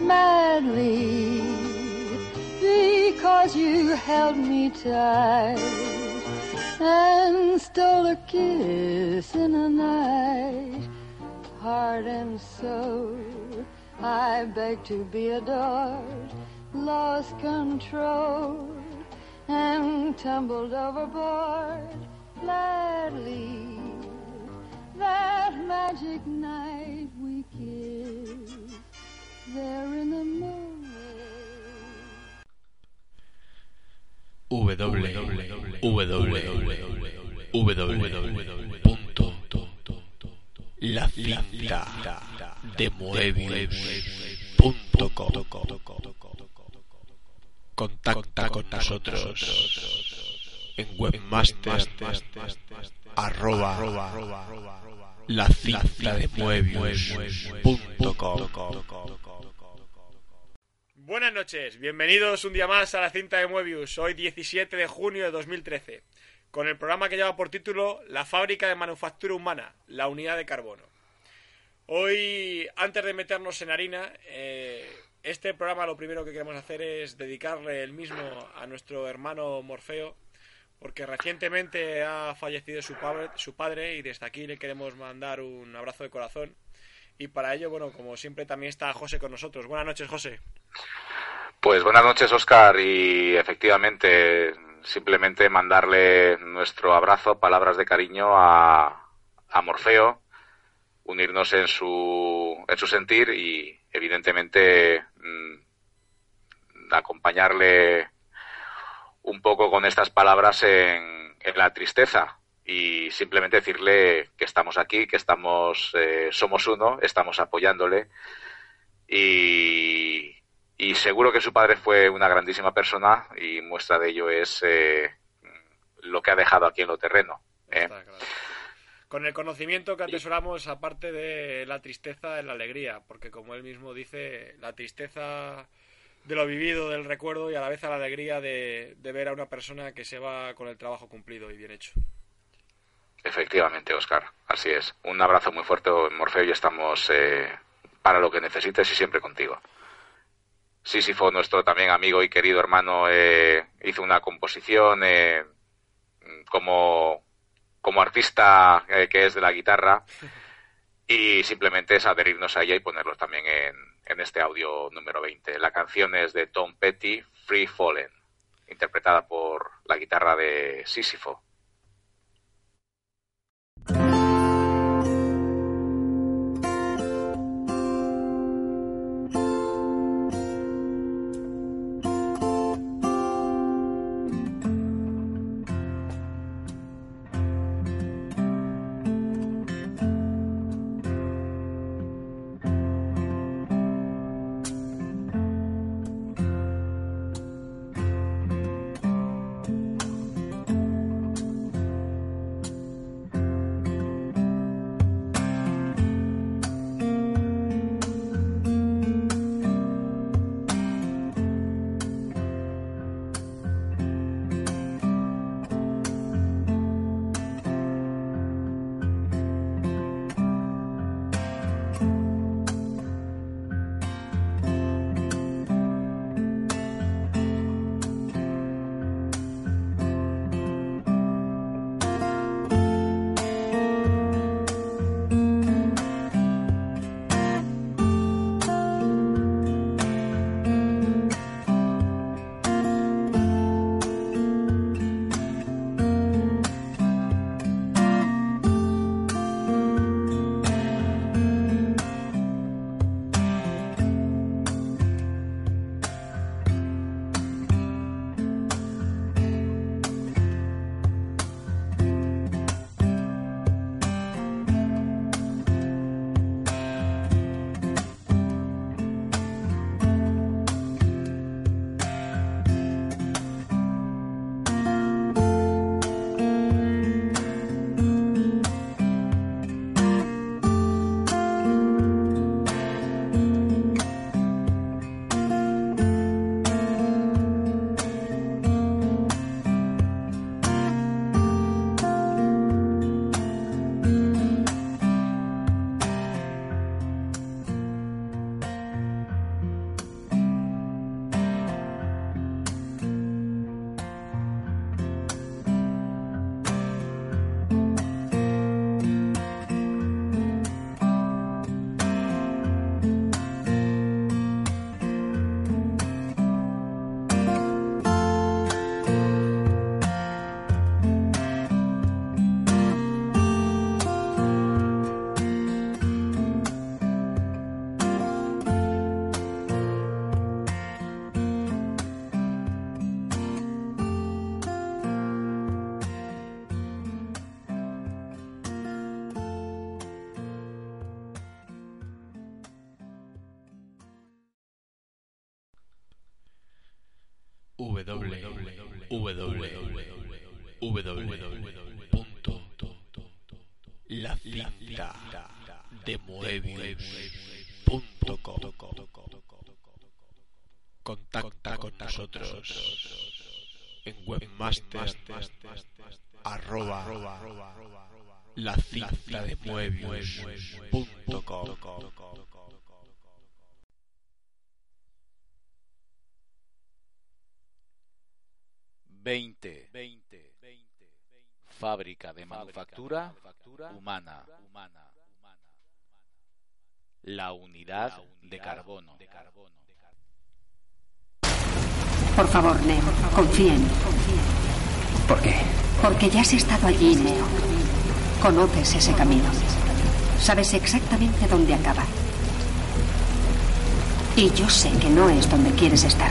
madly because you held me tight and stole a kiss in the night. Heart and soul, I beg to be adored, lost control and tumbled overboard Madly, that magic night. Moebius. Contacta con nosotros en webmaster arroba la cinta de Buenas noches, bienvenidos un día más a la cinta de Moebius, hoy 17 de junio de 2013, con el programa que lleva por título La fábrica de manufactura humana, la unidad de carbono. Hoy, antes de meternos en harina, eh, este programa lo primero que queremos hacer es dedicarle el mismo a nuestro hermano Morfeo, porque recientemente ha fallecido su padre, su padre y desde aquí le queremos mandar un abrazo de corazón. Y para ello, bueno, como siempre también está José con nosotros. Buenas noches, José. Pues buenas noches, Oscar, y efectivamente simplemente mandarle nuestro abrazo, palabras de cariño a, a Morfeo unirnos en su, en su sentir y evidentemente mm, acompañarle un poco con estas palabras en, en, la tristeza y simplemente decirle que estamos aquí, que estamos, eh, somos uno, estamos apoyándole y, y, seguro que su padre fue una grandísima persona y muestra de ello es eh, lo que ha dejado aquí en lo terreno. ¿eh? con el conocimiento que atesoramos, aparte de la tristeza, en la alegría, porque como él mismo dice, la tristeza de lo vivido, del recuerdo y a la vez la alegría de, ver a una persona que se va con el trabajo cumplido y bien hecho. Efectivamente, Oscar, así es. Un abrazo muy fuerte, Morfeo, y estamos eh, para lo que necesites y siempre contigo. Sísifo, nuestro también amigo y querido hermano, eh, hizo una composición eh, como como artista eh, que es de la guitarra y simplemente es adherirnos a ella y ponerlo también en, en este audio número 20. La canción es de Tom Petty, Free Fallen, interpretada por la guitarra de Sísifo. La cinta de Moebius.com Contacta con nosotros en webmaster arroba la cinta de Moebius.com Veinte. Fábrica de manufactura humana. La unidad de carbono. Por favor, Neo, confía en mí. ¿Por qué? Porque ya has estado allí, Neo. Conoces ese camino. Sabes exactamente dónde acaba. Y yo sé que no es donde quieres estar.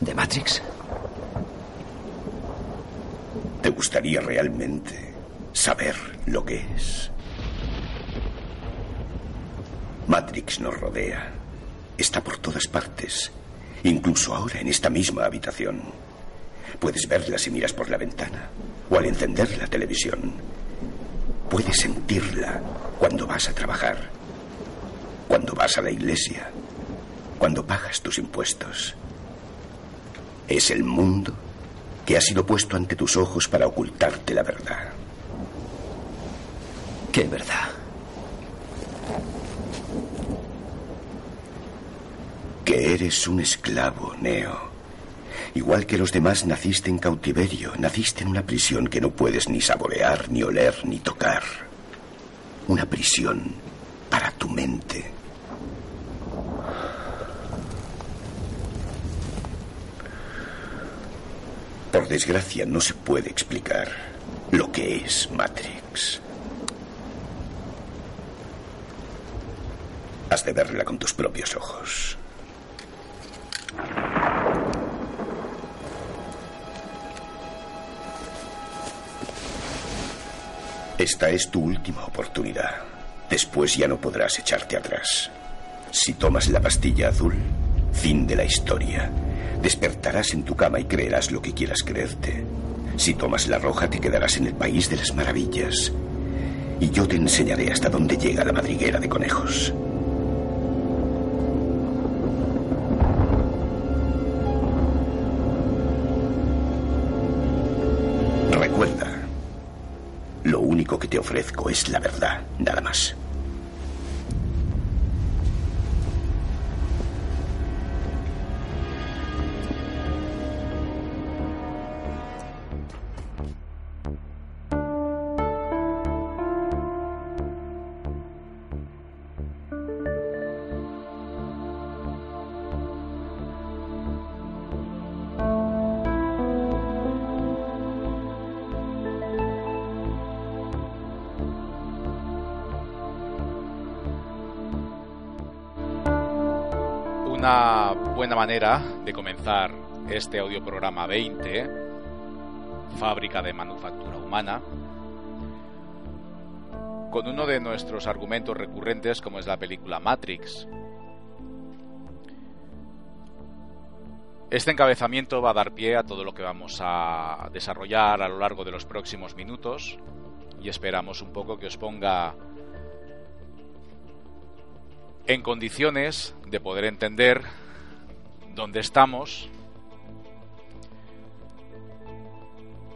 ¿De Matrix? ¿Te gustaría realmente saber lo que es? Matrix nos rodea. Está por todas partes. Incluso ahora en esta misma habitación. Puedes verla si miras por la ventana o al encender la televisión. Puedes sentirla cuando vas a trabajar, cuando vas a la iglesia, cuando pagas tus impuestos. Es el mundo que ha sido puesto ante tus ojos para ocultarte la verdad. ¿Qué verdad? Que eres un esclavo, Neo. Igual que los demás, naciste en cautiverio, naciste en una prisión que no puedes ni saborear, ni oler, ni tocar. Una prisión para tu mente. Por desgracia, no se puede explicar lo que es Matrix. Has de verla con tus propios ojos. Esta es tu última oportunidad. Después ya no podrás echarte atrás. Si tomas la pastilla azul, fin de la historia. Despertarás en tu cama y creerás lo que quieras creerte. Si tomas la roja, te quedarás en el país de las maravillas. Y yo te enseñaré hasta dónde llega la madriguera de conejos. Recuerda, lo único que te ofrezco es la verdad, nada más. Manera de comenzar este audioprograma 20, Fábrica de Manufactura Humana, con uno de nuestros argumentos recurrentes como es la película Matrix. Este encabezamiento va a dar pie a todo lo que vamos a desarrollar a lo largo de los próximos minutos y esperamos un poco que os ponga en condiciones de poder entender dónde estamos,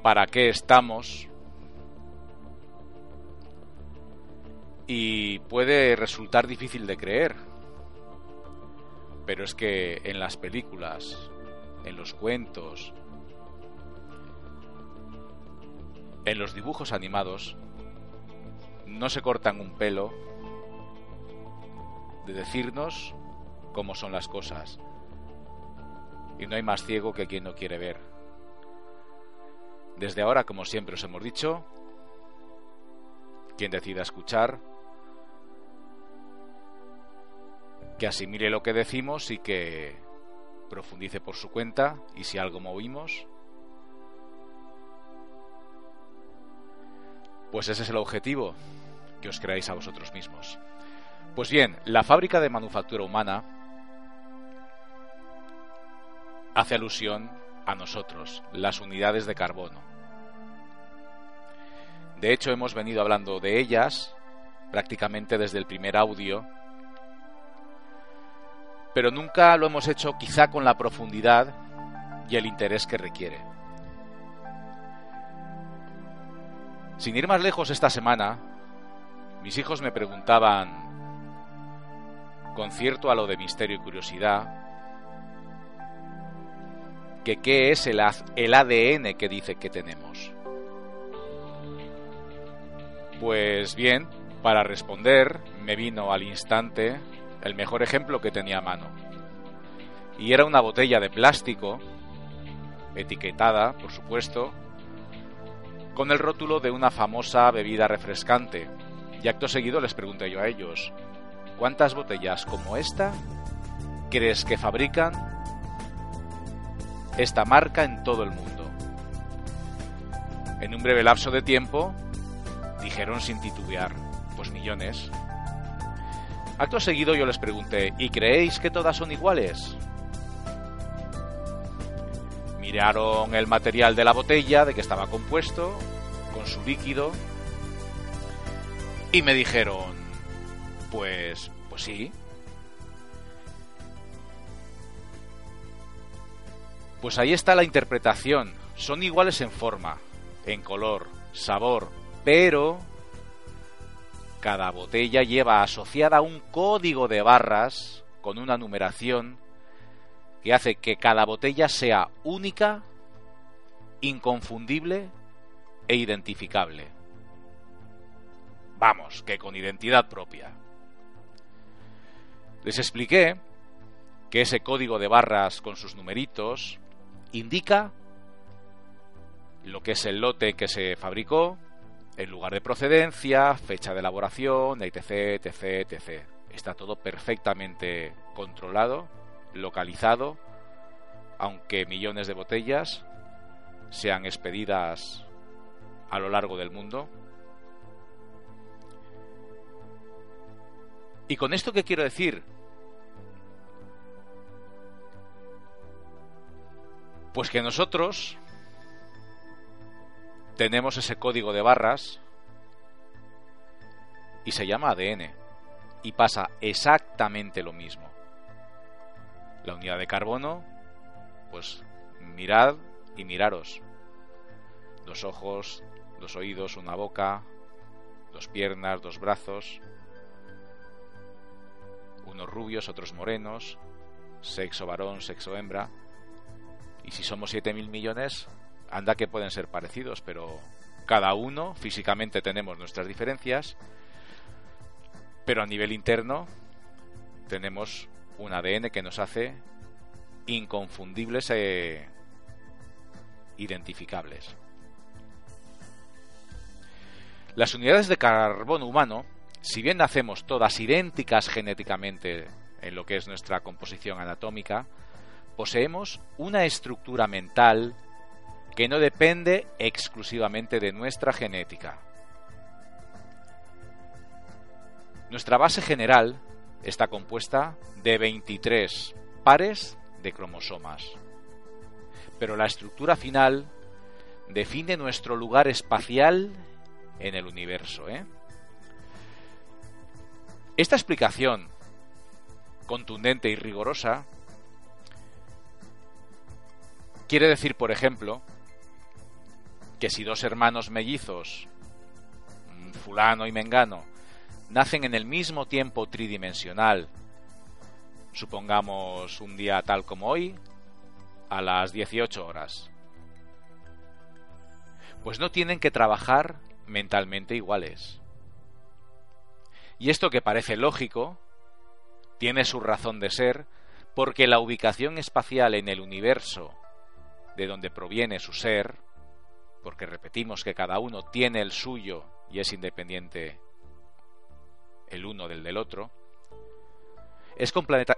para qué estamos y puede resultar difícil de creer, pero es que en las películas, en los cuentos, en los dibujos animados, no se cortan un pelo de decirnos cómo son las cosas. Y no hay más ciego que quien no quiere ver. Desde ahora, como siempre os hemos dicho, quien decida escuchar, que asimile lo que decimos y que profundice por su cuenta y si algo movimos, pues ese es el objetivo, que os creáis a vosotros mismos. Pues bien, la fábrica de manufactura humana hace alusión a nosotros, las unidades de carbono. De hecho, hemos venido hablando de ellas prácticamente desde el primer audio, pero nunca lo hemos hecho quizá con la profundidad y el interés que requiere. Sin ir más lejos esta semana, mis hijos me preguntaban, con cierto halo de misterio y curiosidad, que qué es el, el ADN que dice que tenemos. Pues bien, para responder me vino al instante el mejor ejemplo que tenía a mano. Y era una botella de plástico, etiquetada, por supuesto, con el rótulo de una famosa bebida refrescante. Y acto seguido les pregunté yo a ellos, ¿cuántas botellas como esta crees que fabrican esta marca en todo el mundo? En un breve lapso de tiempo dijeron sin titubear, pues millones. Acto seguido yo les pregunté, ¿y creéis que todas son iguales? Miraron el material de la botella, de que estaba compuesto, con su líquido, y me dijeron, pues, pues sí. Pues ahí está la interpretación. Son iguales en forma, en color, sabor, pero cada botella lleva asociada un código de barras con una numeración que hace que cada botella sea única, inconfundible e identificable. Vamos, que con identidad propia. Les expliqué que ese código de barras con sus numeritos indica lo que es el lote que se fabricó, el lugar de procedencia, fecha de elaboración, etc, etc, etc. Está todo perfectamente controlado, localizado, aunque millones de botellas sean expedidas a lo largo del mundo. ¿Y con esto qué quiero decir? Pues que nosotros tenemos ese código de barras y se llama ADN y pasa exactamente lo mismo. La unidad de carbono, pues mirad y miraros. Dos ojos, dos oídos, una boca, dos piernas, dos brazos, unos rubios, otros morenos, sexo varón, sexo hembra. Y si somos 7.000 millones, anda que pueden ser parecidos, pero cada uno físicamente tenemos nuestras diferencias, pero a nivel interno tenemos un ADN que nos hace inconfundibles e identificables. Las unidades de carbono humano, si bien nacemos todas idénticas genéticamente en lo que es nuestra composición anatómica, poseemos una estructura mental, que no depende exclusivamente de nuestra genética. Nuestra base general está compuesta de 23 pares de cromosomas, pero la estructura final define nuestro lugar espacial en el universo. ¿eh? Esta explicación contundente y rigurosa quiere decir, por ejemplo, que si dos hermanos mellizos, fulano y mengano, nacen en el mismo tiempo tridimensional, supongamos un día tal como hoy, a las 18 horas, pues no tienen que trabajar mentalmente iguales. Y esto que parece lógico, tiene su razón de ser porque la ubicación espacial en el universo de donde proviene su ser, porque repetimos que cada uno tiene el suyo y es independiente el uno del del otro, es,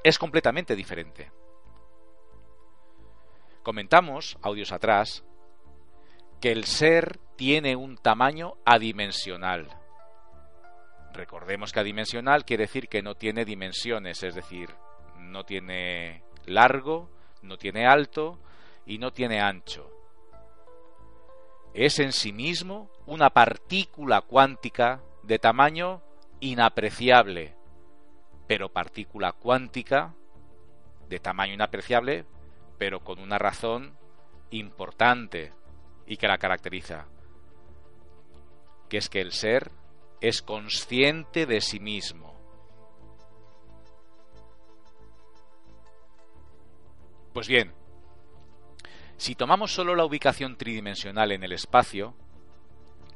es completamente diferente. Comentamos, audios atrás, que el ser tiene un tamaño adimensional. Recordemos que adimensional quiere decir que no tiene dimensiones, es decir, no tiene largo, no tiene alto y no tiene ancho. Es en sí mismo una partícula cuántica de tamaño inapreciable, pero partícula cuántica de tamaño inapreciable, pero con una razón importante y que la caracteriza, que es que el ser es consciente de sí mismo. Pues bien, si tomamos solo la ubicación tridimensional en el espacio,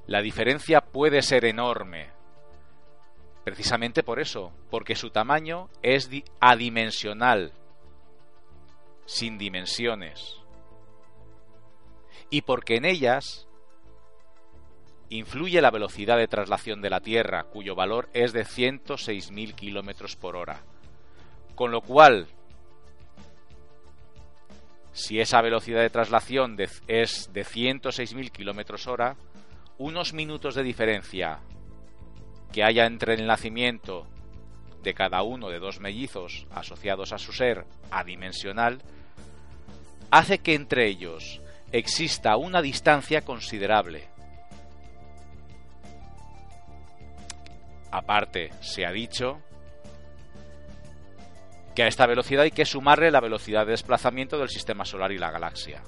la diferencia puede ser enorme. Precisamente por eso, porque su tamaño es adimensional, sin dimensiones. Y porque en ellas influye la velocidad de traslación de la Tierra, cuyo valor es de 106.000 km por hora. Con lo cual, si esa velocidad de traslación es de 106.000 km hora, unos minutos de diferencia que haya entre el nacimiento de cada uno de dos mellizos asociados a su ser adimensional, hace que entre ellos exista una distancia considerable. Aparte, se ha dicho que a esta velocidad hay que sumarle la velocidad de desplazamiento del sistema solar y la galaxia.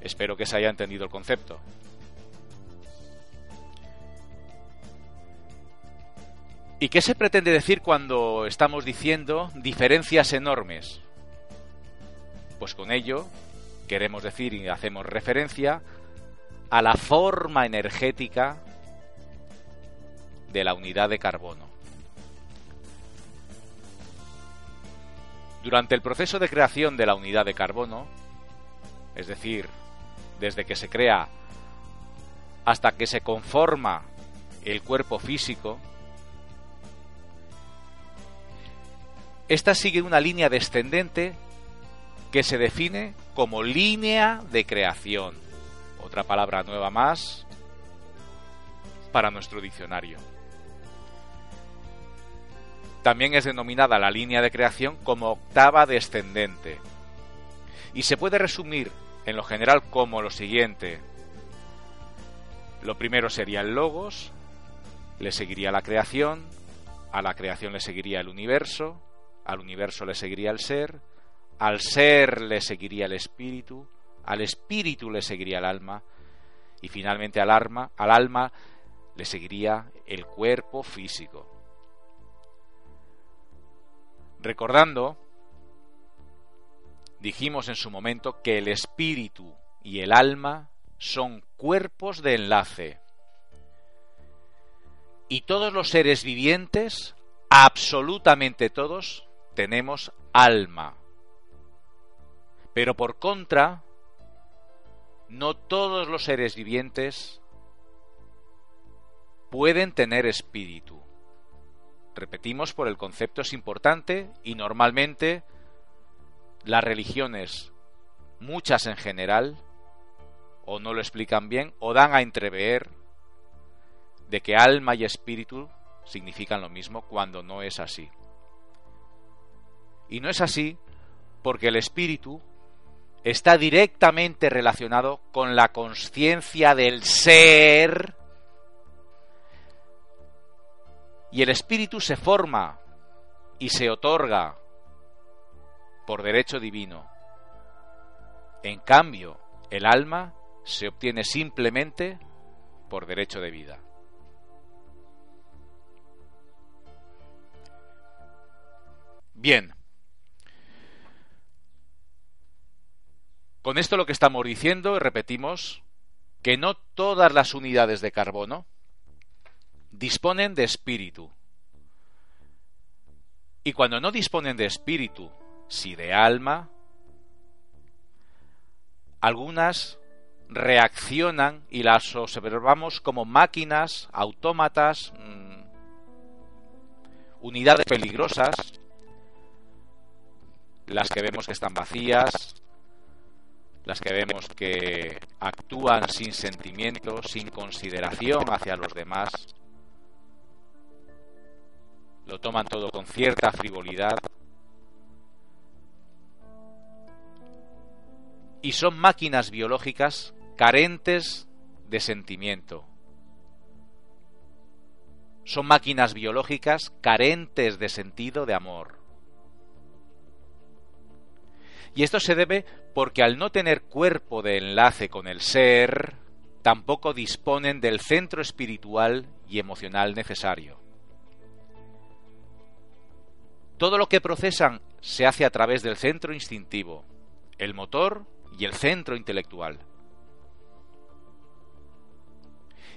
Espero que se haya entendido el concepto. ¿Y qué se pretende decir cuando estamos diciendo diferencias enormes? Pues con ello queremos decir y hacemos referencia a la forma energética de la unidad de carbono. Durante el proceso de creación de la unidad de carbono, es decir, desde que se crea hasta que se conforma el cuerpo físico, esta sigue una línea descendente que se define como línea de creación. Otra palabra nueva más para nuestro diccionario. También es denominada la línea de creación como octava descendente. Y se puede resumir en lo general como lo siguiente. Lo primero sería el logos, le seguiría la creación, a la creación le seguiría el universo, al universo le seguiría el ser, al ser le seguiría el espíritu, al espíritu le seguiría el alma y finalmente al alma, al alma le seguiría el cuerpo físico recordando, dijimos en su momento que el espíritu y el alma son cuerpos de enlace. Y todos los seres vivientes, absolutamente todos, tenemos alma. Pero por contra, no todos los seres vivientes pueden tener espíritu. Repetimos, por el concepto es importante y normalmente las religiones, muchas en general, o no lo explican bien, o dan a entrever de que alma y espíritu significan lo mismo cuando no es así. Y no es así porque el espíritu está directamente relacionado con la conciencia del ser y el espíritu se forma y se otorga por derecho divino. En cambio, el alma se obtiene simplemente por derecho de vida. Bien. Con esto lo que estamos diciendo, repetimos, que no todas las unidades de carbono disponen de espíritu. Y cuando no disponen de espíritu, si de alma, algunas reaccionan y las observamos como máquinas, autómatas, mm, unidades peligrosas, las que vemos que están vacías, las que vemos que actúan sin sentimiento, sin consideración hacia los demás, lo toman todo con cierta frivolidad y son máquinas biológicas carentes de sentimiento. Son máquinas biológicas carentes de sentido de amor. Y esto se debe porque al no tener cuerpo de enlace con el ser, tampoco disponen del centro espiritual y emocional necesario. Todo lo que procesan se hace a través del centro instintivo, el motor y el centro intelectual.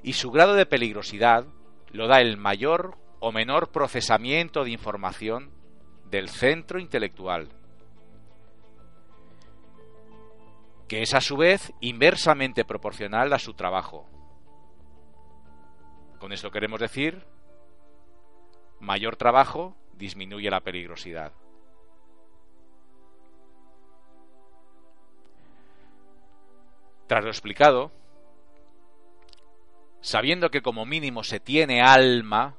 Y su grado de peligrosidad lo da el mayor o menor procesamiento de información del centro intelectual, que es a su vez inversamente proporcional a su trabajo. Con esto queremos decir mayor trabajo disminuye la peligrosidad. Tras lo explicado, sabiendo que como mínimo se tiene alma,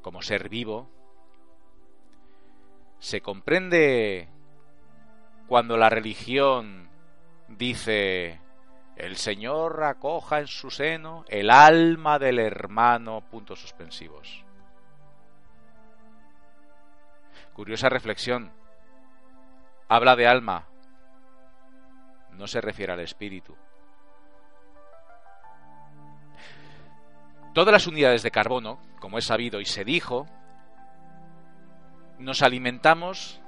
como ser vivo, se comprende cuando la religión dice el Señor acoja en su seno el alma del hermano puntos suspensivos. Curiosa reflexión. Habla de alma. No se refiere al espíritu. Todas las unidades de carbono, como es sabido y se dijo, nos alimentamos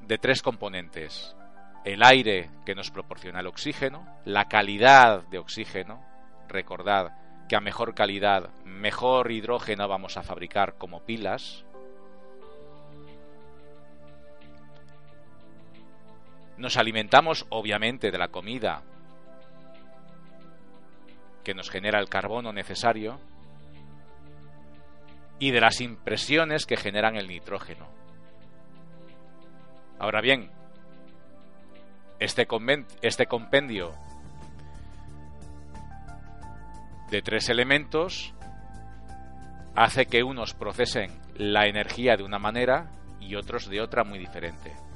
de tres componentes. El aire que nos proporciona el oxígeno, la calidad de oxígeno, recordad que a mejor calidad, mejor hidrógeno vamos a fabricar como pilas, Nos alimentamos obviamente de la comida que nos genera el carbono necesario y de las impresiones que generan el nitrógeno. Ahora bien, este, este compendio de tres elementos hace que unos procesen la energía de una manera y otros de otra muy diferente.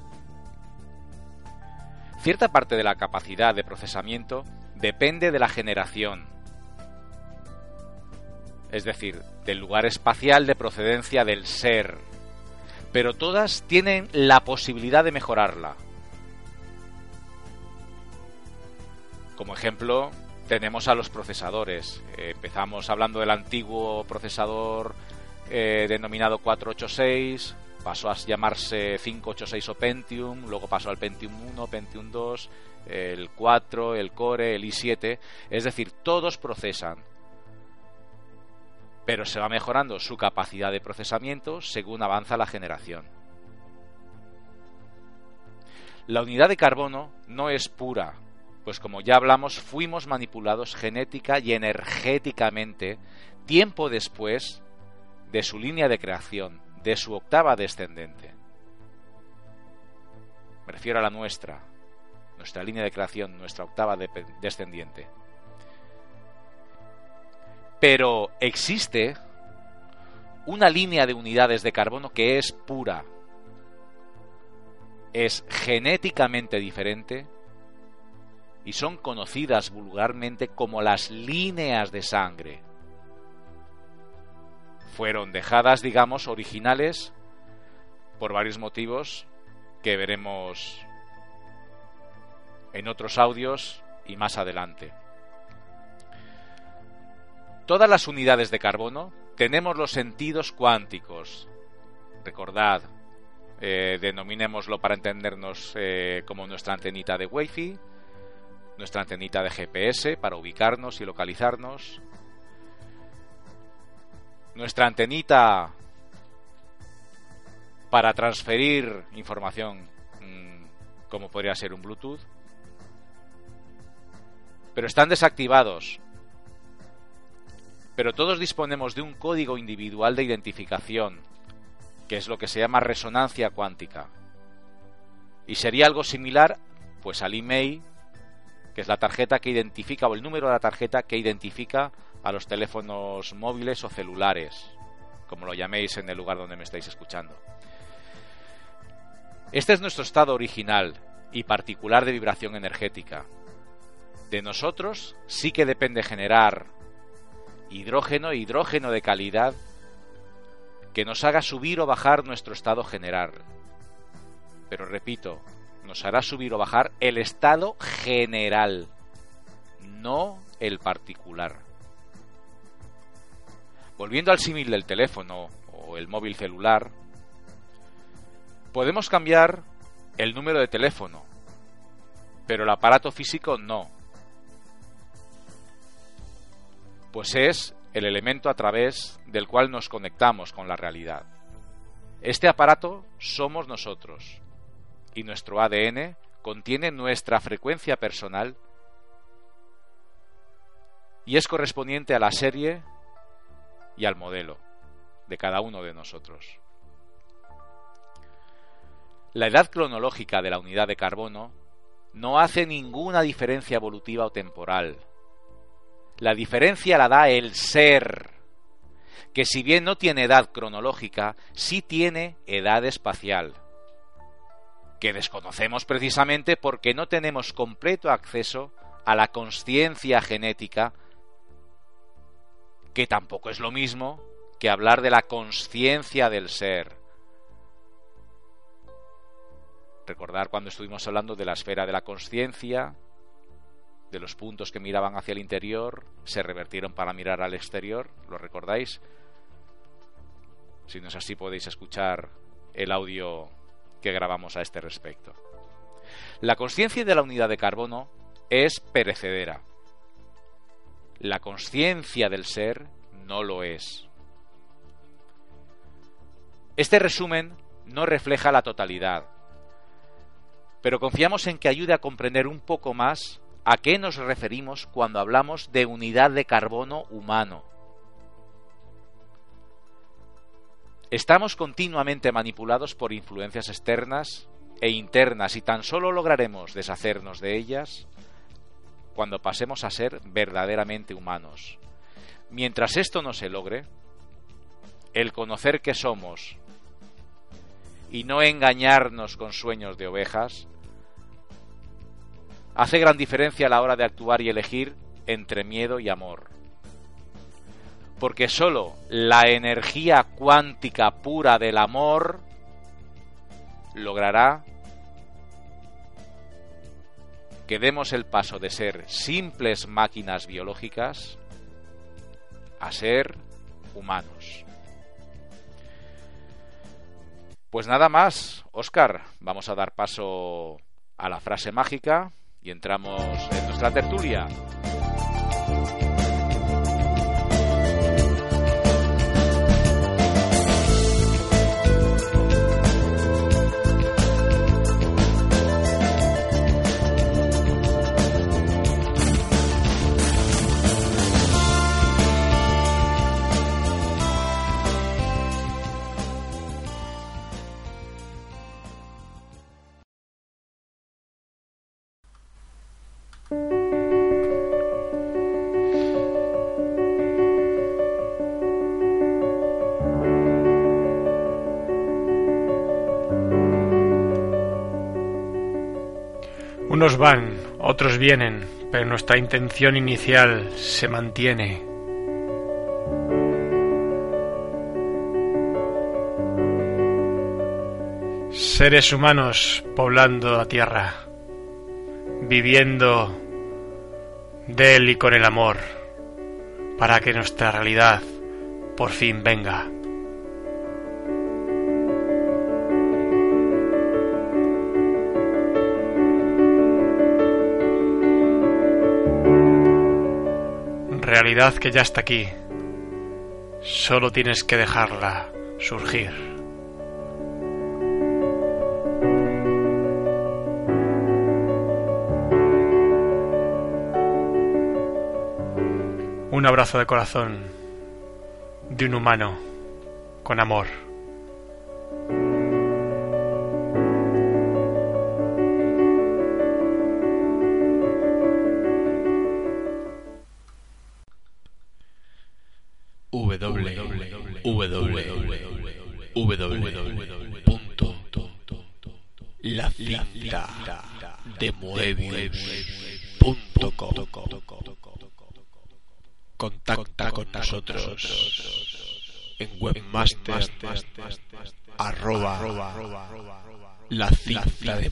Cierta parte de la capacidad de procesamiento depende de la generación, es decir, del lugar espacial de procedencia del ser, pero todas tienen la posibilidad de mejorarla. Como ejemplo, tenemos a los procesadores. Empezamos hablando del antiguo procesador eh, denominado 486, pasó a llamarse 586 o Pentium, luego pasó al Pentium 1, Pentium 2, el 4, el Core, el i7, es decir, todos procesan, pero se va mejorando su capacidad de procesamiento según avanza la generación. La unidad de carbono no es pura, pues como ya hablamos, fuimos manipulados genética y energéticamente tiempo después de su línea de creación, de su octava descendente. Me refiero a la nuestra, nuestra línea de creación, nuestra octava descendiente. Pero existe una línea de unidades de carbono que es pura, es genéticamente diferente y son conocidas vulgarmente como las líneas de sangre fueron dejadas, digamos, originales por varios motivos que veremos en otros audios y más adelante. Todas las unidades de carbono tenemos los sentidos cuánticos. Recordad, eh, denominémoslo para entendernos eh, como nuestra antenita de Wi-Fi, nuestra antenita de GPS para ubicarnos y localizarnos, nuestra antenita para transferir información mm, como podría ser un Bluetooth, pero están desactivados. Pero todos disponemos de un código individual de identificación, que es lo que se llama resonancia cuántica. Y sería algo similar pues al email, que es la tarjeta que identifica o el número de la tarjeta que identifica a los teléfonos móviles o celulares, como lo llaméis en el lugar donde me estáis escuchando. Este es nuestro estado original y particular de vibración energética. De nosotros sí que depende generar hidrógeno hidrógeno de calidad que nos haga subir o bajar nuestro estado general. Pero repito, nos hará subir o bajar el estado general, no el particular. Volviendo al símil del teléfono o el móvil celular, podemos cambiar el número de teléfono, pero el aparato físico no. Pues es el elemento a través del cual nos conectamos con la realidad. Este aparato somos nosotros y nuestro ADN contiene nuestra frecuencia personal y es correspondiente a la serie y al modelo de cada uno de nosotros. La edad cronológica de la unidad de carbono no hace ninguna diferencia evolutiva o temporal. La diferencia la da el ser, que si bien no tiene edad cronológica, sí tiene edad espacial, que desconocemos precisamente porque no tenemos completo acceso a la conciencia genética que tampoco es lo mismo que hablar de la conciencia del ser. Recordar cuando estuvimos hablando de la esfera de la conciencia, de los puntos que miraban hacia el interior, se revertieron para mirar al exterior, ¿lo recordáis? Si no es así podéis escuchar el audio que grabamos a este respecto. La conciencia de la unidad de carbono es perecedera, la conciencia del ser no lo es. Este resumen no refleja la totalidad, pero confiamos en que ayude a comprender un poco más a qué nos referimos cuando hablamos de unidad de carbono humano. Estamos continuamente manipulados por influencias externas e internas y tan solo lograremos deshacernos de ellas cuando pasemos a ser verdaderamente humanos. Mientras esto no se logre, el conocer que somos y no engañarnos con sueños de ovejas, hace gran diferencia a la hora de actuar y elegir entre miedo y amor. Porque sólo la energía cuántica pura del amor logrará que demos el paso de ser simples máquinas biológicas a ser humanos. Pues nada más, Oscar, vamos a dar paso a la frase mágica y entramos en nuestra tertulia. Unos van, otros vienen, pero nuestra intención inicial se mantiene. Seres humanos poblando la tierra, viviendo de él y con el amor, para que nuestra realidad por fin venga. Realidad que ya está aquí, Solo tienes que dejarla surgir. Un abrazo de corazón de un humano con amor. Webmaster arroba la cinta de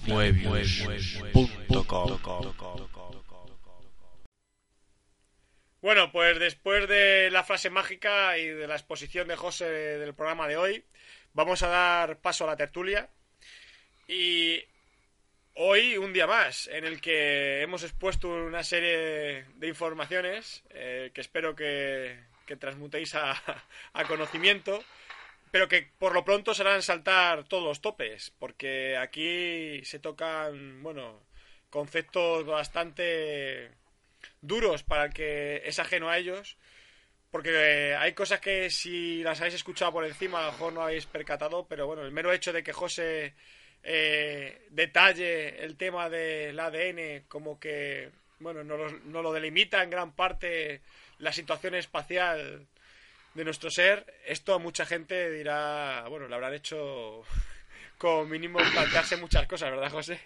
Bueno, pues después de la frase mágica y de la exposición de José del programa de hoy, vamos a dar paso a la tertulia. Y hoy un día más en el que hemos expuesto una serie de informaciones eh, que espero que, que transmutéis a, a conocimiento, pero que por lo pronto serán saltar todos los topes, porque aquí se tocan, bueno, conceptos bastante duros para el que es ajeno a ellos, porque eh, hay cosas que si las habéis escuchado por encima a lo mejor no habéis percatado, pero bueno, el mero hecho de que José eh, detalle el tema del ADN como que, bueno, no lo, no lo delimita en gran parte la situación espacial de nuestro ser, esto a mucha gente dirá, bueno, le habrán hecho como mínimo plantearse muchas cosas, ¿verdad, José?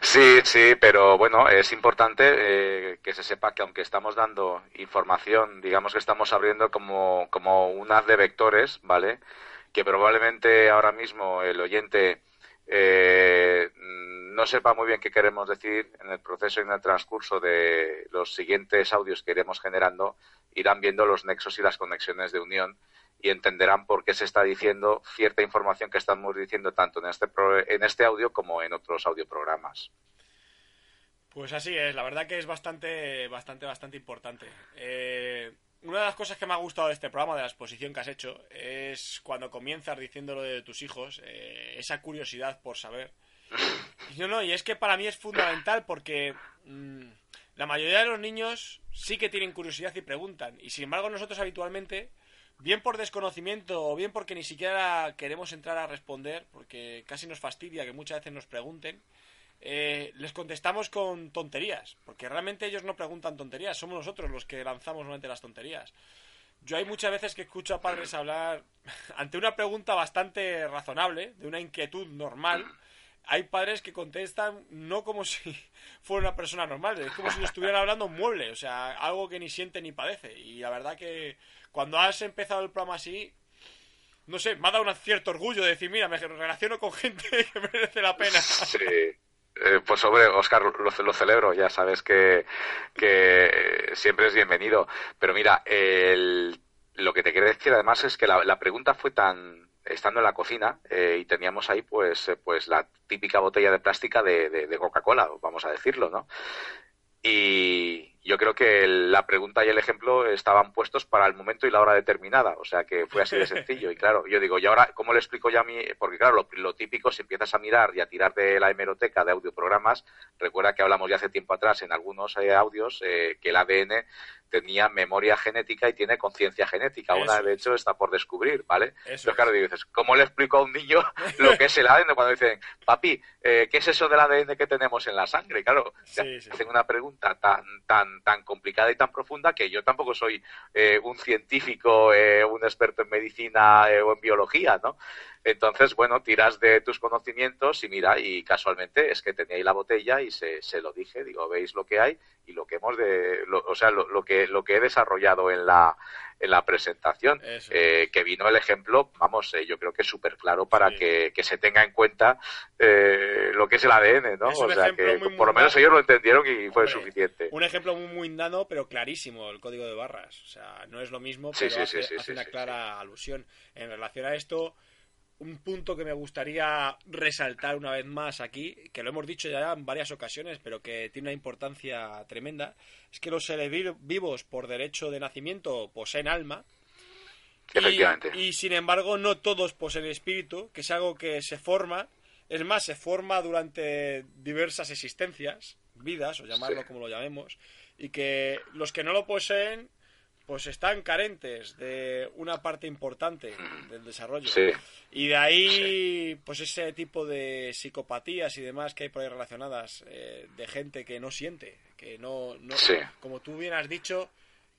Sí, sí, pero bueno, es importante eh, que se sepa que aunque estamos dando información, digamos que estamos abriendo como, como un haz de vectores, ¿vale? Que probablemente ahora mismo el oyente eh, no sepa muy bien qué queremos decir en el proceso y en el transcurso de los siguientes audios que iremos generando, irán viendo los nexos y las conexiones de unión y entenderán por qué se está diciendo cierta información que estamos diciendo tanto en este, pro- en este audio como en otros audioprogramas. Pues así es, la verdad que es bastante, bastante, bastante importante. Eh, una de las cosas que me ha gustado de este programa, de la exposición que has hecho, es cuando comienzas diciendo lo de tus hijos, eh, esa curiosidad por saber. No, no, y es que para mí es fundamental porque mm, la mayoría de los niños sí que tienen curiosidad y preguntan. Y sin embargo nosotros habitualmente, bien por desconocimiento o bien porque ni siquiera queremos entrar a responder, porque casi nos fastidia que muchas veces nos pregunten, eh, les contestamos con tonterías, porque realmente ellos no preguntan tonterías, somos nosotros los que lanzamos normalmente las tonterías. Yo hay muchas veces que escucho a padres hablar ante una pregunta bastante razonable, de una inquietud normal. Hay padres que contestan no como si fuera una persona normal, es como si le estuvieran hablando un mueble, o sea, algo que ni siente ni padece. Y la verdad que cuando has empezado el programa así, no sé, me ha dado un cierto orgullo de decir, mira, me relaciono con gente que merece la pena. Sí. Eh, pues sobre Oscar lo, celebro, ya sabes que, que siempre es bienvenido. Pero mira, el, lo que te quiero decir además es que la pregunta fue tan estando en la cocina eh, y teníamos ahí pues eh, pues la típica botella de plástica de, de, Coca-Cola, vamos a decirlo, ¿no? Y yo creo que la pregunta y el ejemplo estaban puestos para el momento y la hora determinada, o sea que fue así de sencillo. Y claro, yo digo, ¿y ahora cómo le explico ya a mí? Porque claro, lo, lo típico, si empiezas a mirar y a tirar de la hemeroteca de audioprogramas, recuerda que hablamos ya hace tiempo atrás en algunos eh, audios eh, que el ADN tenía memoria genética y tiene conciencia genética. Una, de hecho, está por descubrir, ¿vale? Eso Entonces, claro, dices, ¿cómo le explico a un niño lo que es el ADN cuando dicen, papi, eh, ¿qué es eso del ADN que tenemos en la sangre? Claro, Sí, sí. hacen una pregunta tan, tan, tan complicada y tan profunda que yo tampoco soy eh, un científico, eh, un experto en medicina o en biología, ¿no? Entonces, bueno, tiras de tus conocimientos y mira, y casualmente es que tenía ahí la botella y se, se lo dije, digo, veis lo que hay y lo que hemos de, lo- o sea, lo, lo que lo que he desarrollado en la en la presentación, eh, que vino el ejemplo, vamos, eh, yo creo que es súper claro para Sí. que, que se tenga en cuenta eh, lo que es el ADN, ¿no? O sea que muy por lo menos ellos lo entendieron y fue Hombre, suficiente. Un ejemplo muy mundano, pero clarísimo, el código de barras. O sea, no es lo mismo, pero sí, hace, sí, sí, hace sí, una sí, clara alusión. En relación a esto, un punto que me gustaría resaltar una vez más aquí, que lo hemos dicho ya en varias ocasiones, pero que tiene una importancia tremenda, es que los seres vi- vivos por derecho de nacimiento poseen alma, Y- Efectivamente. Y, sin embargo, no todos poseen espíritu, que es algo que se forma. Es más, se forma durante diversas existencias, vidas, o llamarlo Sí. como lo llamemos. Y que los que no lo poseen, pues están carentes de una parte importante del desarrollo. Sí. Y de ahí, pues ese tipo de psicopatías y demás que hay por ahí relacionadas, eh, de gente que no siente, que no, no Sí. como tú bien has dicho,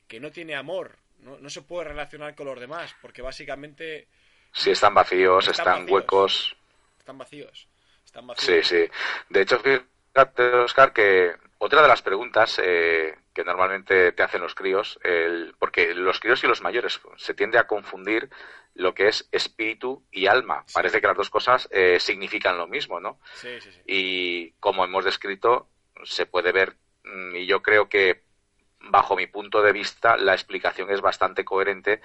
que no tiene amor, no, no se puede relacionar con los demás, porque básicamente Sí, están vacíos, Están están, vacíos. huecos. están vacíos. Están Sí, vacíos. sí. De hecho, fíjate, Oscar, que otra de las preguntas eh, que normalmente te hacen los críos, el- porque los críos y los mayores se tiende a confundir lo que es espíritu y alma. Sí. Parece que las dos cosas eh, significan lo mismo, ¿no? Sí, sí, sí. Y como hemos descrito, se puede ver, mm, y yo creo que bajo mi punto de vista, la explicación es bastante coherente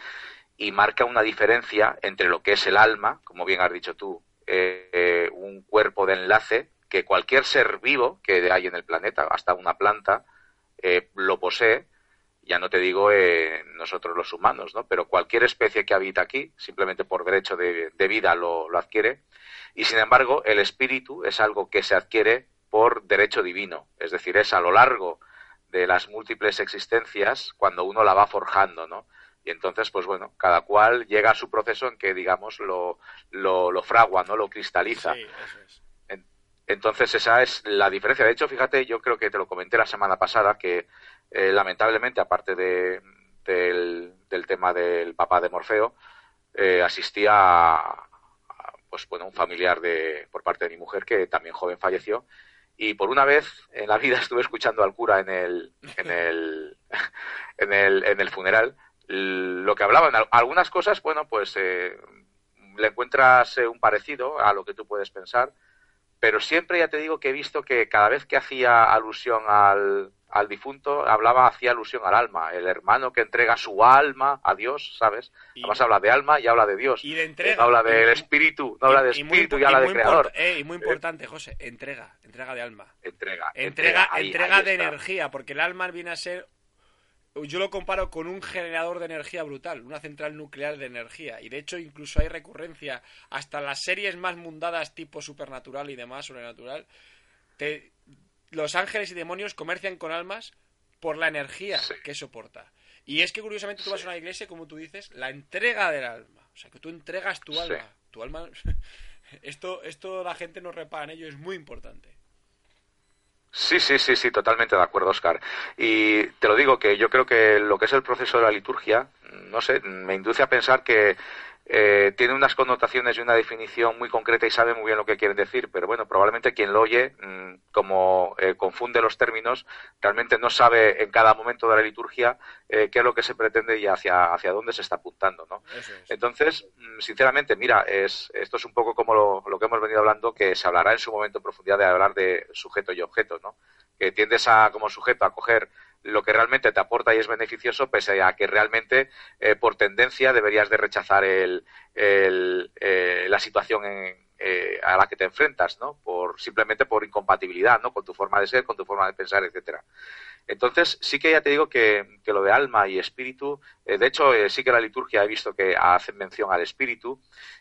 y marca una diferencia entre lo que es el alma, como bien has dicho tú, eh, eh, un cuerpo de enlace que cualquier ser vivo que hay en el planeta, hasta una planta, eh, lo posee. Ya no te digo eh, nosotros los humanos, ¿no? Pero cualquier especie que habita aquí, simplemente por derecho de, vida lo, lo adquiere. Y sin embargo, el espíritu es algo que se adquiere por derecho divino. Es decir, es a lo largo de las múltiples existencias cuando uno la va forjando, ¿no? Y entonces, pues bueno, cada cual llega a su proceso en que, digamos, lo, lo, lo fragua, ¿no? Lo cristaliza. Sí, eso es. Entonces esa es la diferencia. De hecho, fíjate, yo creo que te lo comenté la semana pasada que eh, lamentablemente, aparte de, del, tema del papá de Morfeo, eh, asistía a, a, pues bueno, un familiar de, por parte de mi mujer que también joven falleció. Y por una vez en la vida estuve escuchando al cura en el, en el, en el, en el funeral lo que hablaban. Algunas cosas, bueno, pues eh, le encuentras eh, un parecido a lo que tú puedes pensar pero siempre ya te digo que he visto que cada vez que hacía alusión al, al difunto, hablaba, hacía alusión al alma, el hermano que entrega su alma a Dios, ¿sabes? Y- Además habla de alma y habla de Dios. Y de Eh, entrega. No habla del espíritu, no habla de y muy espíritu y habla de creador. eh, y muy importante, José, entrega, entrega de alma. Entrega, Entrega, entrega ahí de energía, porque el alma viene a ser. Yo lo comparo con un generador de energía brutal, una central nuclear de energía. Y de hecho, incluso hay recurrencia. Hasta las series más mundadas, tipo supernatural y demás, sobrenatural. te- los ángeles y demonios comercian con almas por la energía Sí. que soporta. Y es que curiosamente tú vas a una iglesia, como tú dices, la entrega del alma. O sea, que tú entregas tu Sí. alma. Tu alma. Esto, esto la gente no repara en ello, es muy importante. Sí, sí, sí, sí, totalmente de acuerdo, Oscar. Y te lo digo que yo creo que lo que es el proceso de la liturgia, no sé, me induce a pensar que eh, tiene unas connotaciones y una definición muy concreta y sabe muy bien lo que quieren decir, pero bueno, probablemente quien lo oye, mm, como eh, confunde los términos, realmente no sabe en cada momento de la liturgia eh, qué es lo que se pretende y hacia, hacia dónde se está apuntando, ¿no? Es. Entonces, mm, sinceramente, mira, es, esto es un poco como lo, lo que hemos venido hablando, que se hablará en su momento en profundidad de hablar de sujeto y objeto, ¿no? Que tiendes a, como sujeto, a coger lo que realmente te aporta y es beneficioso, pese a que realmente, eh, por tendencia, deberías de rechazar el, el, eh, la situación en, eh, a la que te enfrentas, ¿no? Por, simplemente por incompatibilidad, ¿no? Con tu forma de ser, con tu forma de pensar, etcétera. Entonces, sí que ya te digo que, que lo de alma y espíritu, eh, de hecho, eh, sí que la liturgia he visto que hacen mención al espíritu,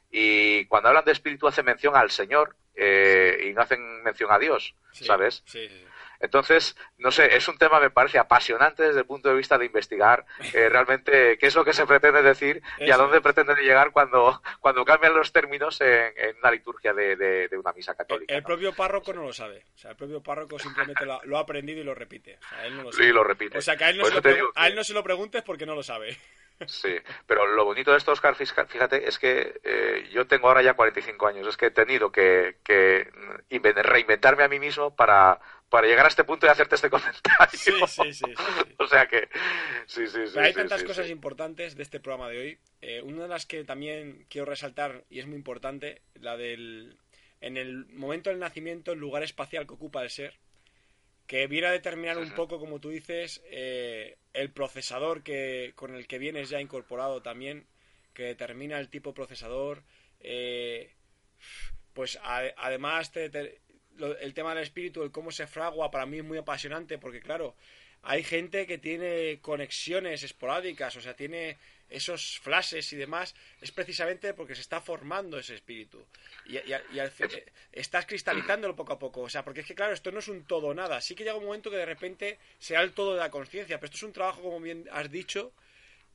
y cuando hablan de espíritu hacen mención al Señor eh, y no hacen mención a Dios, Sí, ¿sabes? Sí, sí, sí. Entonces, no sé, es un tema, me parece, apasionante desde el punto de vista de investigar eh, realmente qué es lo que se pretende decir y a dónde pretenden llegar cuando, cuando cambian los términos en, en una liturgia de, de- de una misa católica. El ¿no? propio párroco no lo sabe. O sea, el propio párroco simplemente lo, ha- lo ha aprendido y lo repite. O sea, él no lo sabe. Y lo repite. O sea, que a él no, se lo, a él no se lo preguntes porque no lo sabe. Sí, pero lo bonito de esto, Oscar, fíjate, es que eh, yo tengo ahora ya 45 años, es que he tenido que, que inven- reinventarme a mí mismo para, para llegar a este punto y hacerte este comentario. Sí, sí, sí. sí, sí. O sea que, sí, sí, sí. Pero hay sí, tantas cosas importantes de este programa de hoy. Eh, una de las que también quiero resaltar, y es muy importante, la del. En el momento del nacimiento, el lugar espacial que ocupa el ser, que viene a determinar un poco, como tú dices, eh, el procesador que con el que vienes ya incorporado también, que determina el tipo de procesador. eh, pues a- además te- te- lo- el tema del espíritu, el cómo se fragua, para mí es muy apasionante, porque claro, hay gente que tiene conexiones esporádicas, o sea, tiene esos flashes y demás, es precisamente porque se está formando ese espíritu. Y, y, y eh, estás cristalizándolo poco a poco. O sea, porque es que, claro, esto no es un todo nada. Sí que llega un momento que de repente sea el todo de la conciencia, pero esto es un trabajo, como bien has dicho,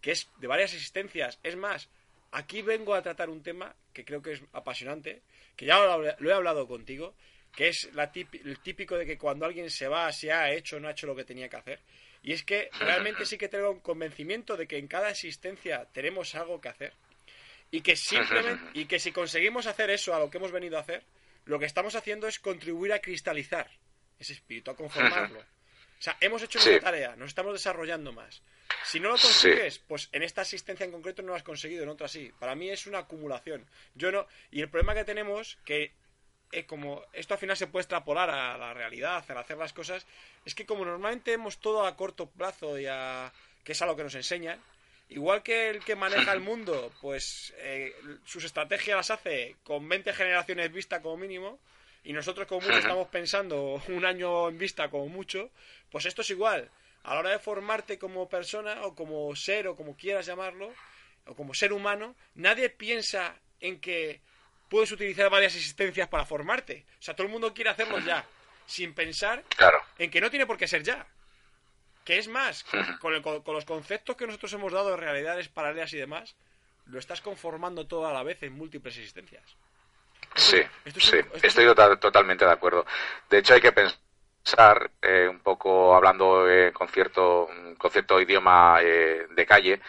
que es de varias existencias. Es más, aquí vengo a tratar un tema que creo que es apasionante, que ya lo, he hablado contigo, que es la el típico de que cuando alguien se va, se ha hecho no ha hecho lo que tenía que hacer. Y es que realmente sí que tengo un convencimiento de que en cada existencia tenemos algo que hacer. Y que simplemente, y que si conseguimos hacer eso a lo que hemos venido a hacer, lo que estamos haciendo es contribuir a cristalizar ese espíritu, a conformarlo. O sea, hemos hecho una tarea, nos estamos desarrollando más. Si no lo consigues, pues en esta asistencia en concreto no lo has conseguido, en otra sí. Para mí es una acumulación. Yo no. Y el problema que tenemos, que eh, como esto al final se puede extrapolar a la realidad, al hacer las cosas, es que como normalmente vemos todo a corto plazo y a, que es a lo que nos enseñan, igual que el que maneja el mundo, pues eh, sus estrategias las hace con 20 generaciones vista como mínimo, y nosotros como mucho estamos pensando un año en vista como mucho, pues esto es igual. A la hora de formarte como persona o como ser o como quieras llamarlo, o como ser humano, nadie piensa en que puedes utilizar varias existencias para formarte. O sea, todo el mundo quiere hacerlo ya, sin pensar en que no tiene por qué ser ya. Que es más, con, los conceptos que nosotros hemos dado de realidades paralelas y demás, lo estás conformando todo a la vez en múltiples existencias. sí, sí, estoy tota-, totalmente de acuerdo. De hecho, hay que pensar, eh, un poco hablando eh, con, cierto, con cierto idioma eh, de calle,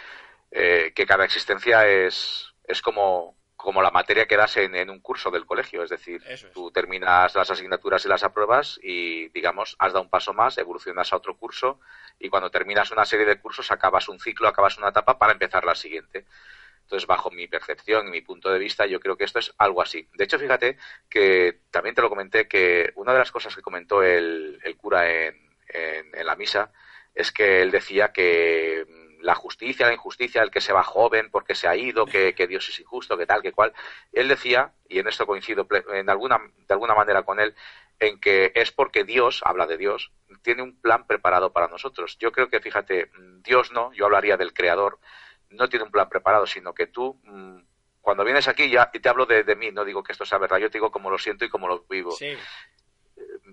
que cada existencia es, es como, como la materia que das en, un curso del colegio. Es decir, tú terminas las asignaturas y las apruebas y, digamos, has dado un paso más, evolucionas a otro curso y cuando terminas una serie de cursos acabas un ciclo, acabas una etapa para empezar la siguiente. Entonces, bajo mi percepción y mi punto de vista, yo creo que esto es algo así. De hecho, fíjate que también te lo comenté que una de las cosas que comentó el, cura en, en la misa es que él decía que la justicia, la injusticia, el que se va joven porque se ha ido, que, Dios es injusto, que tal, que cual. Él decía, y en esto coincido en alguna, de alguna manera con él, en que es porque Dios, habla de Dios, tiene un plan preparado para nosotros. Yo creo que, fíjate, Dios no, yo hablaría del Creador, no tiene un plan preparado, sino que tú, mm, cuando vienes aquí ya, y te hablo de, mí, no digo que esto sea verdad, yo te digo cómo lo siento y cómo lo vivo. Sí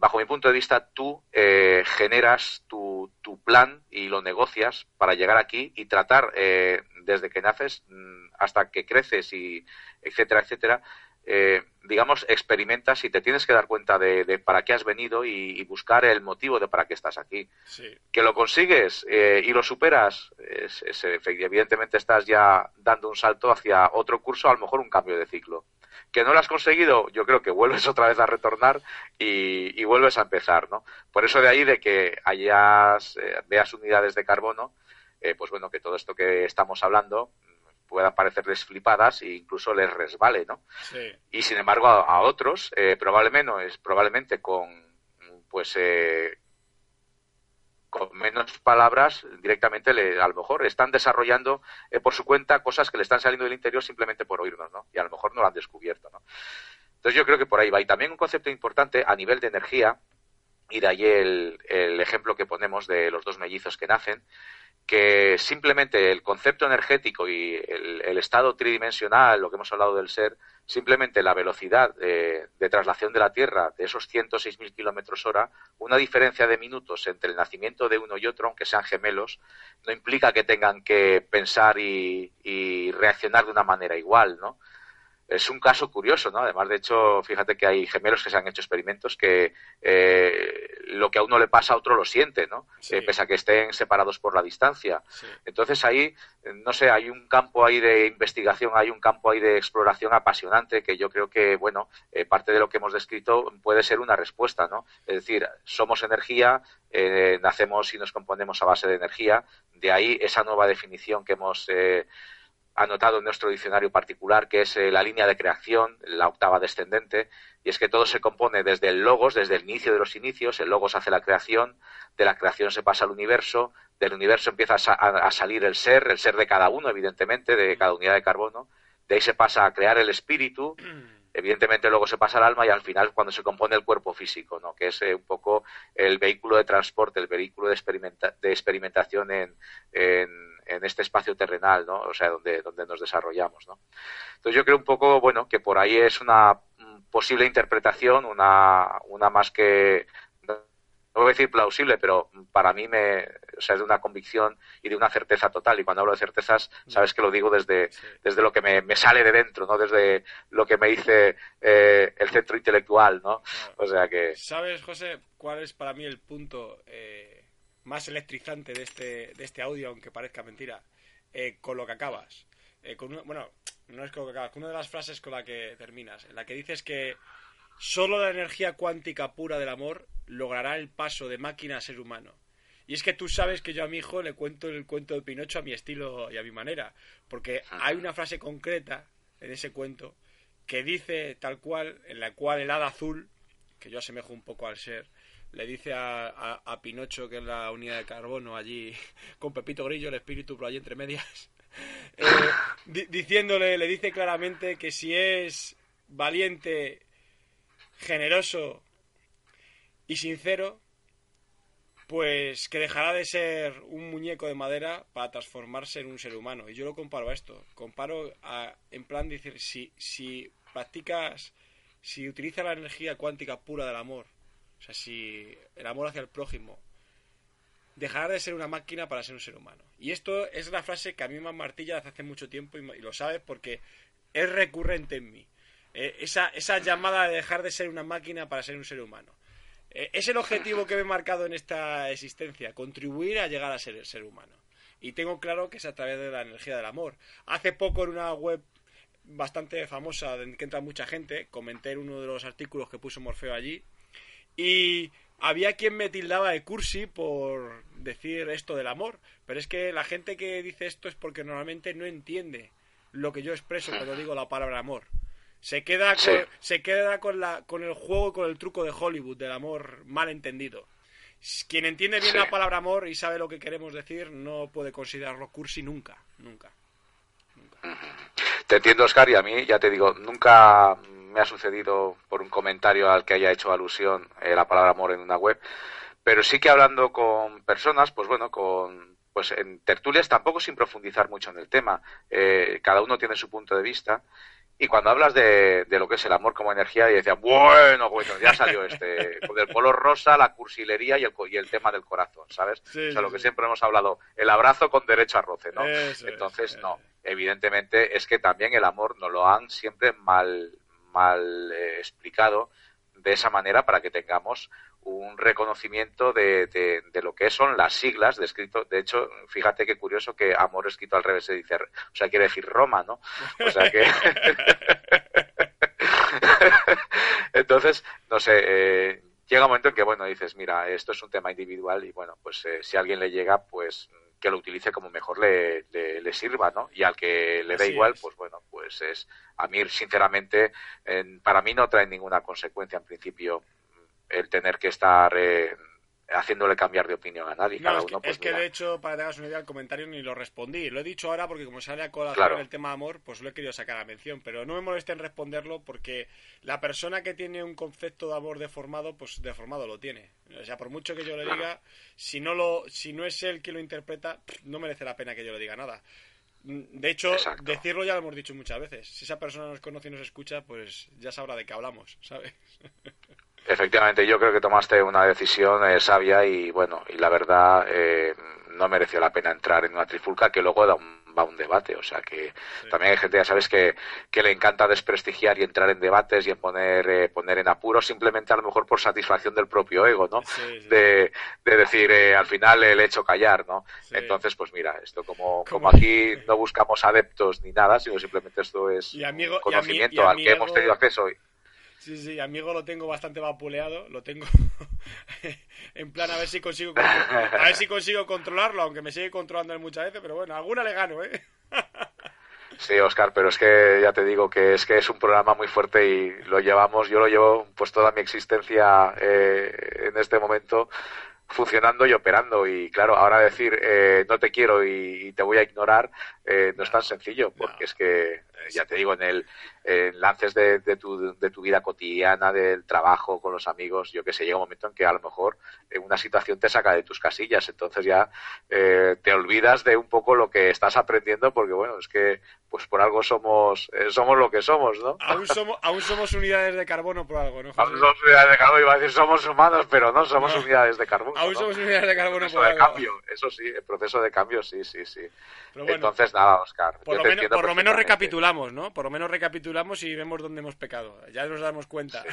bajo mi punto de vista, tú eh, generas tu, tu, plan y lo negocias para llegar aquí y tratar eh, desde que naces mm, hasta que creces y etcétera, etcétera, eh, digamos, experimentas y te tienes que dar cuenta de, para qué has venido y, buscar el motivo de para qué estás aquí. Que lo consigues y lo superas, evidentemente estás ya dando un salto hacia otro curso, a lo mejor un cambio de ciclo que no lo has conseguido, yo creo que vuelves otra vez a retornar y, vuelves a empezar, ¿no? Por eso de ahí de que hayas, eh, veas unidades de carbono, eh, pues bueno, que todo esto que estamos hablando pueda parecerles flipadas e incluso les resbale, ¿no? Sí. Y sin embargo a, otros, eh, probablemente, probablemente con pues con menos palabras, directamente le, a lo mejor están desarrollando eh, por su cuenta cosas que le están saliendo del interior simplemente por oírnos, ¿no? Y a lo mejor no lo han descubierto, ¿no? Entonces yo creo que por ahí va. Y también un concepto importante a nivel de energía, y de ahí el, el ejemplo que ponemos de los dos mellizos que nacen, que simplemente el concepto energético y el, estado tridimensional, lo que hemos hablado del ser, simplemente la velocidad de, traslación de la Tierra de esos 106.000 kilómetros hora, una diferencia de minutos entre el nacimiento de uno y otro, aunque sean gemelos, no implica que tengan que pensar y, y reaccionar de una manera igual, ¿no? Es un caso curioso, ¿no? Además, de hecho, fíjate que hay gemelos que se han hecho experimentos que eh, lo que a uno le pasa a otro lo siente, ¿no? Eh, pese a que estén separados por la distancia. Entonces ahí, no sé, hay un campo ahí de investigación, hay un campo ahí de exploración apasionante que yo creo que, bueno, eh, parte de lo que hemos descrito puede ser una respuesta, ¿no? Es decir, somos energía, nacemos y nos componemos a base de energía, de ahí esa nueva definición que hemos anotado en nuestro diccionario particular, que es eh, la línea de creación, la octava descendente, y es que todo se compone desde el logos, desde el inicio de los inicios, el logos hace la creación, de la creación se pasa al universo, del universo empieza a, salir el ser, el ser de cada uno, evidentemente, de cada unidad de carbono, de ahí se pasa a crear el espíritu, evidentemente luego se pasa al alma y al final cuando se compone el cuerpo físico, ¿no? que es eh, un poco el vehículo de transporte, el vehículo de, experimentación en, en, este espacio terrenal, ¿no? o sea, donde, donde nos desarrollamos. ¿no? Entonces yo creo un poco, bueno, que por ahí es una posible interpretación, una, una más que no voy a decir plausible, pero para mí me, o sea, es de una convicción y de una certeza total. Y cuando hablo de certezas, sabes que lo digo desde, desde lo que me, sale de dentro, ¿no? Desde lo que me dice eh, el centro intelectual, ¿no? O sea que... ¿Sabes, José, cuál es para mí el punto eh, más electrizante de este, de este audio, aunque parezca mentira? Eh, con lo que acabas. con bueno, no es con lo que acabas, con una de las frases con la que terminas, en la que dices que Solo la energía cuántica pura del amor logrará el paso de máquina a ser humano. Y es que tú sabes que yo a mi hijo le cuento el cuento de Pinocho a mi estilo y a mi manera, porque hay una frase concreta en ese cuento que dice tal cual, en la cual el hada azul, que yo asemejo un poco al ser, le dice a, a, Pinocho, que es la unidad de carbono allí, con Pepito Grillo, el espíritu por allí entre medias, eh, diciéndole, le dice claramente que si es valiente generoso y sincero, pues que dejará de ser un muñeco de madera para transformarse en un ser humano. Y yo lo comparo a esto. Comparo a, en plan decir, si, si practicas, si utilizas la energía cuántica pura del amor, o sea, si el amor hacia el prójimo, dejará de ser una máquina para ser un ser humano. Y esto es la frase que a mí me martilla desde hace mucho tiempo y, y lo sabes porque es recurrente en mí. Eh, esa, esa llamada de dejar de ser una máquina para ser un ser humano. Eh, es el objetivo que me he marcado en esta existencia, contribuir a llegar a ser el ser humano. Y tengo claro que es a través de la energía del amor. Hace poco en una web bastante famosa, en que entra mucha gente, comenté uno de los artículos que puso Morfeo allí, y había quien me tildaba de cursi por decir esto del amor, pero es que la gente que dice esto es porque normalmente no entiende lo que yo expreso cuando digo la palabra amor. Se queda, con, se queda con, la, con el juego y con el truco de Hollywood, del amor mal entendido. Quien entiende bien la palabra amor y sabe lo que queremos decir, no puede considerarlo cursi nunca, nunca. Te entiendo, Oscar, y a mí, ya te digo, nunca me ha sucedido por un comentario al que haya hecho alusión eh, la palabra amor en una web, pero sí que hablando con personas, pues bueno, con pues en tertulias tampoco sin profundizar mucho en el tema, eh, cada uno tiene su punto de vista y cuando hablas de, lo que es el amor como energía, y decían, bueno, bueno, ya salió este, con el color rosa, la cursilería y el, y el tema del corazón, ¿sabes? o sea, lo que siempre hemos hablado, el abrazo con derecho a roce, ¿no? Entonces, no, evidentemente es que también el amor nos lo han siempre mal, mal eh, explicado de esa manera para que tengamos un reconocimiento de, de, lo que son las siglas de escrito. De hecho, fíjate qué curioso que amor escrito al revés se dice, o sea, quiere decir Roma, ¿no? O sea que. Entonces, no sé, eh, llega un momento en que, bueno, dices, mira, esto es un tema individual y, bueno, pues eh, si a alguien le llega, pues que lo utilice como mejor le, le, sirva, ¿no? Y al que le dé igual, pues bueno, pues es, a mí, sinceramente, para mí no trae ninguna consecuencia en principio el tener que estar eh, haciéndole cambiar de opinión a nadie. es, que, pues de hecho, para que hagas una idea, el comentario ni lo respondí. Lo he dicho ahora porque como sale a colación el tema amor, pues lo he querido sacar a mención. Pero no me moleste en responderlo porque la persona que tiene un concepto de amor deformado, pues deformado lo tiene. O sea, por mucho que yo le diga, si no, lo, si no es él quien lo interpreta, no merece la pena que yo le diga nada. De hecho, decirlo ya lo hemos dicho muchas veces. Si esa persona nos conoce y nos escucha, pues ya sabrá de qué hablamos, ¿sabes? Efectivamente, yo creo que tomaste una decisión eh, sabia y bueno, y la verdad eh, no mereció la pena entrar en una trifulca que luego da un, va un debate. O sea que también hay gente, ya sabes, que, que, le encanta desprestigiar y entrar en debates y en poner, eh, poner en apuros simplemente a lo mejor por satisfacción del propio ego, ¿no? De, de, decir, al final le he hecho callar, ¿no? Entonces, pues mira, esto como, como, aquí no buscamos adeptos ni nada, sino simplemente esto es conocimiento al que hemos tenido acceso. Sí, sí, amigo lo tengo bastante vapuleado, lo tengo en plan a ver si consigo a ver si consigo controlarlo, aunque me sigue controlando muchas veces, pero bueno, alguna le gano, ¿eh? Sí, Oscar, pero es que ya te digo que es que es un programa muy fuerte y lo llevamos, yo lo llevo pues toda mi existencia eh, en este momento funcionando y operando. Y claro, ahora decir eh, no te quiero y, te voy a ignorar eh, no es tan sencillo, porque es que ya te digo, en el en lances de, de, tu, de tu vida cotidiana, del trabajo con los amigos, yo que sé, llega un momento en que a lo mejor en una situación te saca de tus casillas, entonces ya eh, te olvidas de un poco lo que estás aprendiendo, porque bueno, es que pues por algo somos eh, somos lo que somos, ¿no? Aún somos, aún somos unidades de carbono por algo, ¿no? Aún somos unidades de carbono, iba a decir somos humanos, pero no, somos unidades de carbono. Aún ¿no? somos unidades de carbono proceso por de algo. cambio, eso sí, el proceso de cambio, sí, sí, sí. Bueno, Entonces, nada, Oscar. Por lo, menos, por lo menos recapitulamos, ¿no? Por lo menos recapitulamos y vemos dónde hemos pecado. Ya nos damos cuenta. Sí,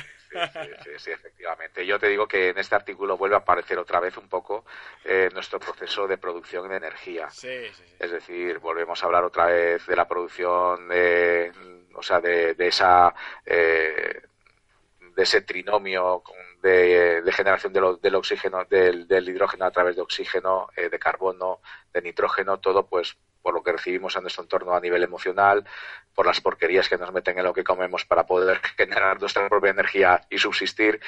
sí, sí, sí, efectivamente. Yo te digo que en este artículo vuelve a aparecer otra vez un poco eh, nuestro proceso de producción de energía. Sí, sí, sí. Es decir, volvemos a hablar otra vez de la producción de, o sea, de, de esa, eh, de ese trinomio de, de generación del, del oxígeno, del, del, hidrógeno a través de oxígeno, eh, de carbono, de nitrógeno, todo pues por lo que recibimos en nuestro entorno a nivel emocional, por las porquerías que nos meten en lo que comemos para poder generar nuestra propia energía y subsistir,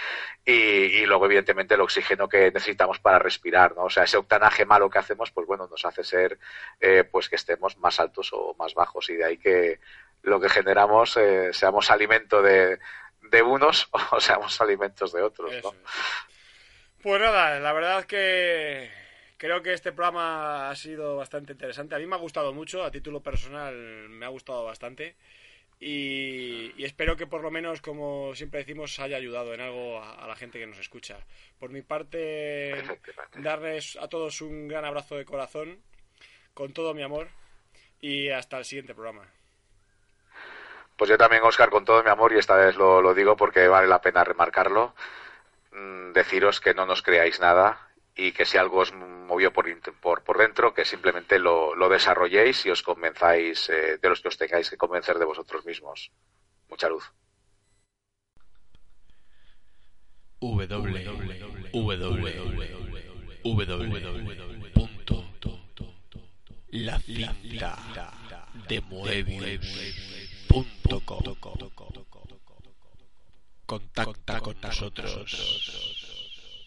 y, luego evidentemente el oxígeno que necesitamos para respirar, ¿no? O sea, ese octanaje malo que hacemos, pues bueno, nos hace ser, eh, pues que estemos más altos o más bajos, y de ahí que lo que generamos eh, seamos alimento de, de unos o seamos alimentos de otros, ¿no? Pues nada, la verdad que creo que este programa ha sido bastante interesante. A mí me ha gustado mucho, a título personal me ha gustado bastante. Y, y espero que por lo menos, como siempre decimos, haya ayudado en algo a, a la gente que nos escucha. Por mi parte, darles a todos un gran abrazo de corazón, con todo mi amor, y hasta el siguiente programa. Pues yo también, Oscar, con todo mi amor, y esta vez lo, lo digo porque vale la pena remarcarlo, mmm, deciros que no nos creáis nada y que si algo os movió por, por, por dentro, que simplemente lo, lo desarrolléis y os convenzáis eh, de los que os tengáis que convencer de vosotros mismos. Mucha luz. W,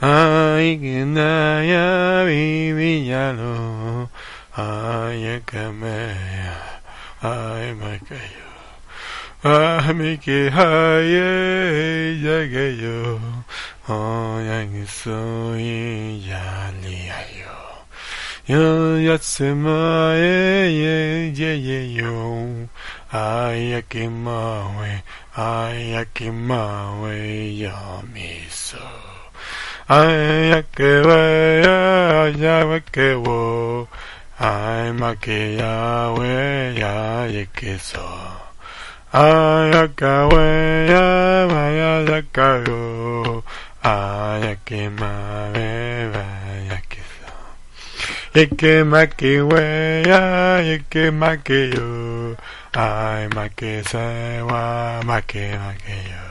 Moebius punto com. Contacta con nosotros en webmaster arroba la cinta de Moebius punto com. Ay makawe yaga makayo e yakamaya mayakaso Ay ginaya viviyalo ay yakamaya ay makayo Ay ayakimawe ayakimawe yamiso ayakewe ayakewo ayamakiyawe yayikiso ayakawe yamayakayo ayakimawe yayikiso Ike maki weya, ike maki yo. Ai maki sewa, maki maki yo.